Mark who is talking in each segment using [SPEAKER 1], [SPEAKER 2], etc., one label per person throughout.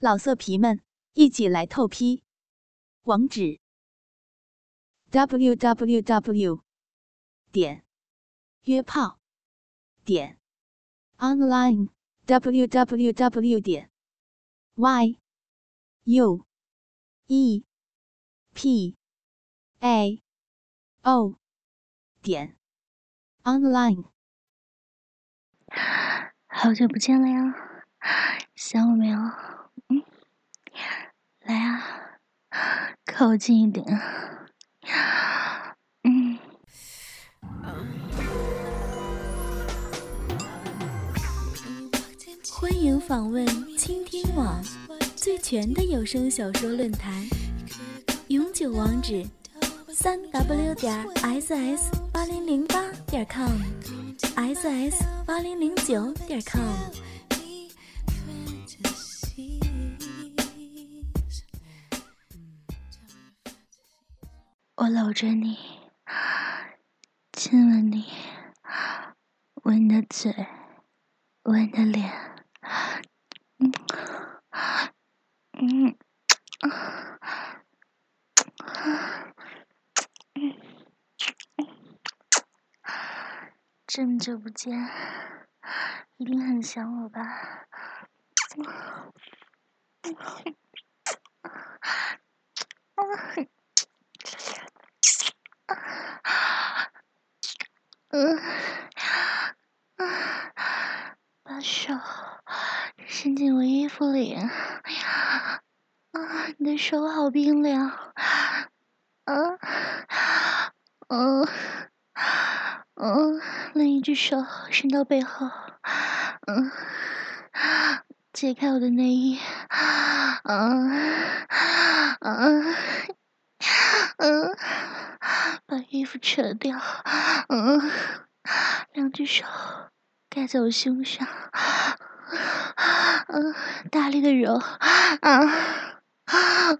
[SPEAKER 1] 老色皮们，一起来透批！网址：w w w 点约炮点 online w w w 点 y u e p a o 点 online。
[SPEAKER 2] 好久不见了呀，想我没有？来啊，靠近一点。
[SPEAKER 3] 欢迎访问倾听网最全的有声小说论坛，永久网址：三 w 点 ss 八零零八点 com，ss 八零零九点 com。
[SPEAKER 2] 我搂着你，亲吻你，吻你的嘴，吻你的脸，嗯，嗯，这么久不见，一定很想我吧？嗯，把手伸进我衣服里，哎呀，啊，你的手好冰凉，啊，嗯，嗯，另一只手伸到背后，嗯，解开我的内衣，嗯，嗯，嗯。把衣服扯掉，嗯，两只手盖在我胸上，嗯，大力的揉，啊，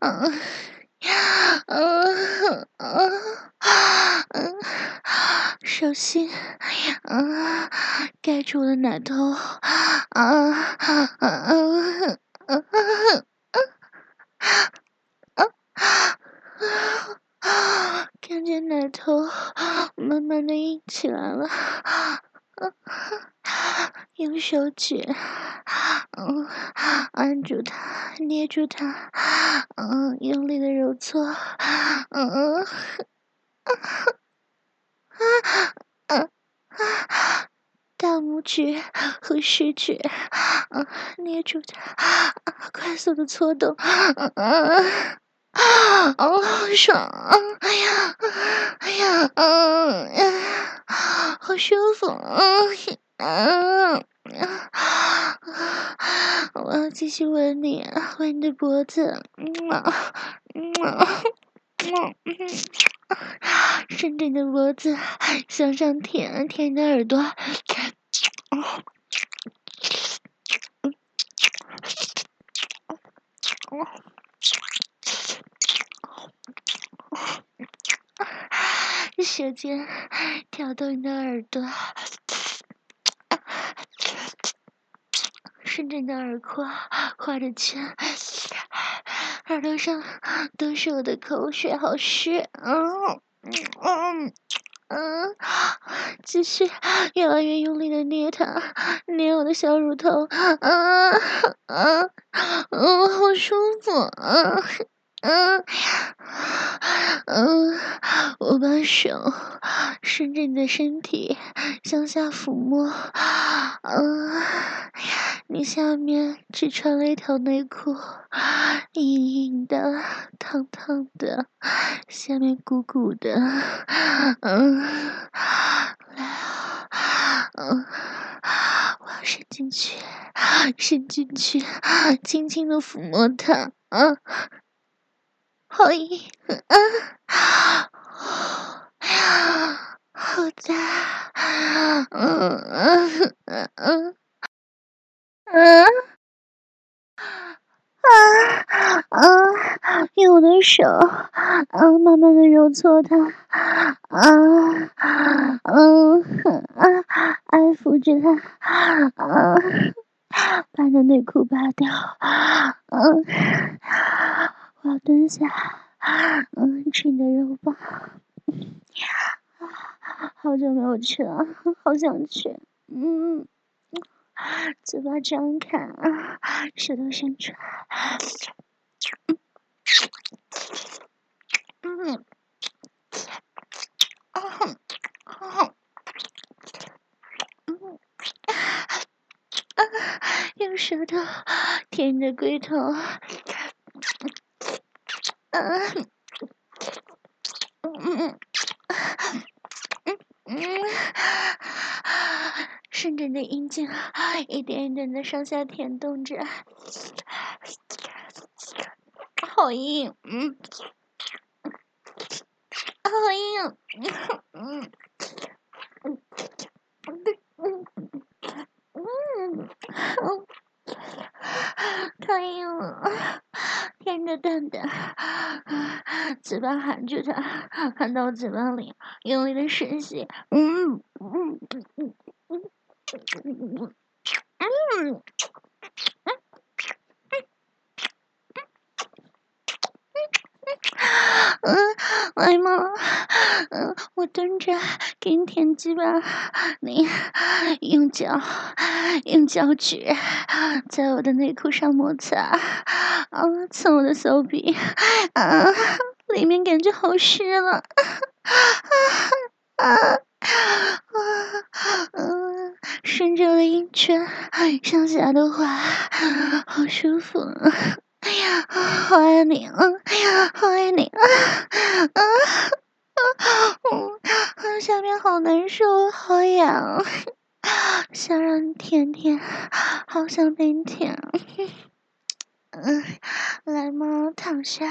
[SPEAKER 2] 嗯，嗯，嗯，手心，嗯，盖住我的奶头，啊，嗯，嗯，嗯，嗯，啊！看见奶头慢慢的硬起来了，用手指，嗯，按住它，捏住它，嗯，用力的揉搓，嗯，啊，啊大拇指和食指，嗯，捏住它，快速的搓动，嗯。啊，好爽！哎呀，哎呀，嗯，好舒服！嗯，我要继续吻你，吻你的脖子，嗯，嗯，伸着你的脖子向上舔，舔你的耳朵。舌尖挑逗你的耳朵，顺着你的耳廓画着圈，耳朵上都是我的口水，好湿。嗯嗯嗯，继续越来越用力的捏它，捏我的小乳头。嗯嗯嗯，好舒服。嗯。嗯，嗯，我把手顺着你的身体向下抚摸，嗯，你下面只穿了一条内裤，硬硬的，烫烫的，下面鼓鼓的，嗯，来啊，嗯，我要伸进去，伸进去，轻轻的抚摸它，啊。好硬，啊，好大，嗯嗯嗯嗯，嗯，啊啊，用我的手，啊，慢慢的揉搓它，啊，嗯，啊，爱抚着它，啊。把你的内裤扒掉，嗯，要蹲下，嗯，吃你的肉棒，好久没有去了，好想去，嗯，嘴巴张开，舌头伸出来，嗯。用舌头舔着龟头，嗯嗯嗯嗯，顺着你的阴茎一点一点的上下舔动着，好硬，嗯，好硬，嗯。可以了，舔着蛋蛋，嘴巴含住它，含到嘴巴里，用力的吮吸，嗯嗯嗯嗯嗯嗯。嗯，来嘛，嗯，我蹲着给你舔鸡巴，你用脚用脚趾在我的内裤上摩擦，啊，蹭我的手臂，啊，里面感觉好湿了，啊啊啊，嗯，顺着我的阴唇上下的滑，好舒服。哎呀，好爱你啊！哎呀，好爱你啊！啊啊！嗯，下面好难受，好痒，想让你舔舔，好想被你舔。嗯，来嘛，躺下，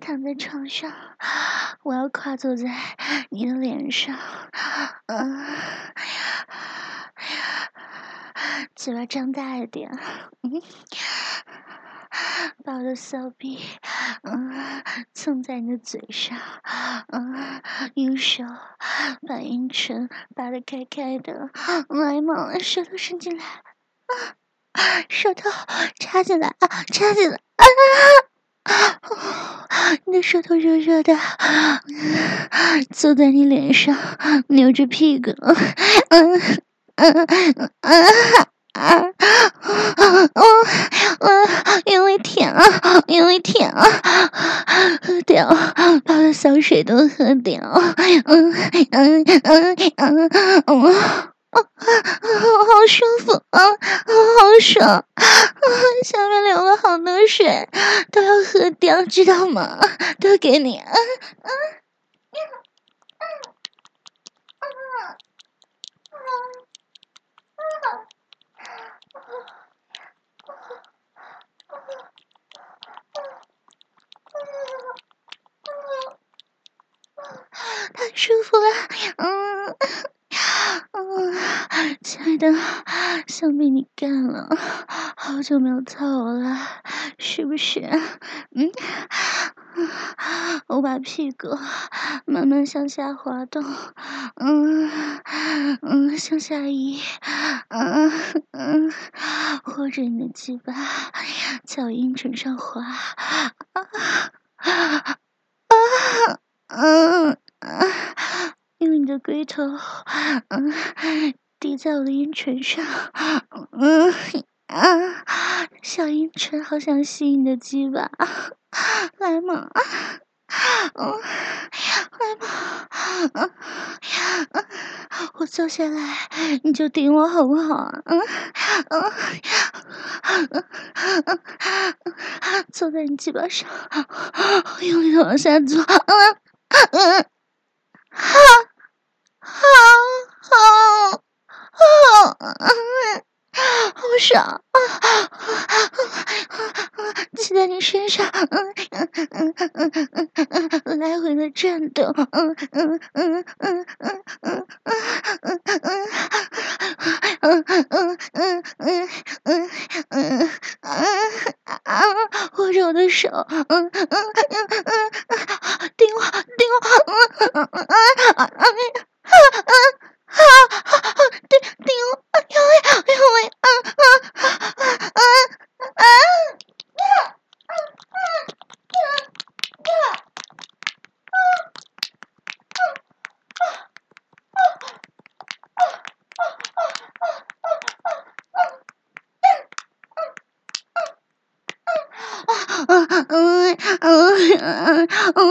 [SPEAKER 2] 躺在床上，我要跨坐在你的脸上。嗯，哎呀，嘴巴张大一点。嗯。把我的骚逼，嗯，蹭在你的嘴上，嗯，用手把阴唇扒得开开的，来嘛，舌头伸进来，啊，舌头插进来，啊，插进来，啊，你的舌头热热的，坐在你脸上，扭着屁股，嗯，嗯，嗯。啊啊啊！我用力舔啊，用力舔啊，喝掉，把我的骚水都喝掉。嗯嗯嗯嗯嗯，好舒服啊，好爽啊！下面流了好多水，都要喝掉，知道吗？都给你。啊啊啊啊啊啊啊！太舒服了，嗯嗯，亲爱的，想被你干了，好久没有操我了，是不是？嗯，我把屁股慢慢向下滑动，嗯嗯，向下移，嗯嗯，或者你的鸡巴在我阴唇上滑，啊啊啊！嗯啊，用你的龟头，嗯，滴在我的阴唇上，嗯啊，小阴唇好想吸你的鸡巴，来嘛，嗯，来嘛，嗯，嗯，我坐下来你就顶我好不好？嗯嗯嗯嗯嗯，坐在你鸡巴上，用力的往下坐，嗯。嗯，好，好，好，好，嗯，好爽啊！骑在你身上，嗯嗯嗯嗯嗯嗯，来回的转动，嗯嗯嗯嗯嗯嗯嗯嗯嗯嗯嗯嗯嗯嗯啊！握着我的手，嗯嗯嗯嗯，顶我顶我，嗯嗯嗯嗯嗯嗯，啊啊啊！顶顶我，用力用力，嗯嗯。嗯嗯嗯嗯，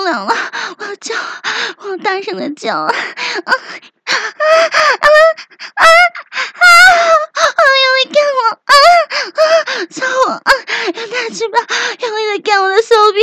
[SPEAKER 2] 不了了，我要叫，我要大声的叫啊！啊啊啊啊啊！用力干我啊啊！操我啊！用大鸡巴用力的干我的手臂，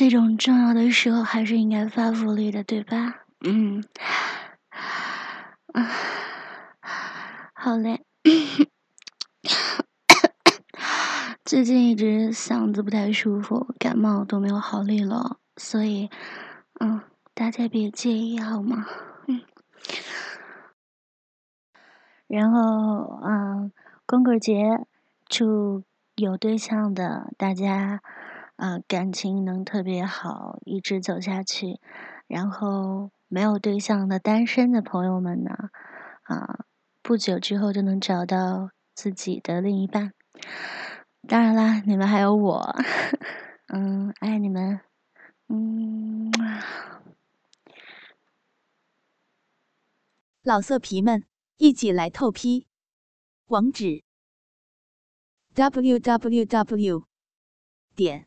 [SPEAKER 2] 这种重要的时候还是应该发福利的，对吧？嗯，啊，好嘞。最近一直嗓子不太舒服，感冒都没有好利落，所以，嗯，大家别介意好吗？嗯。然后，嗯，光棍节，祝有对象的大家，啊，感情能特别好，一直走下去。然后，没有对象的单身的朋友们呢，啊，不久之后就能找到自己的另一半。当然啦，你们还有我，嗯，爱你们，嗯。
[SPEAKER 1] 老色皮们，一起来透批，网址：w w w 点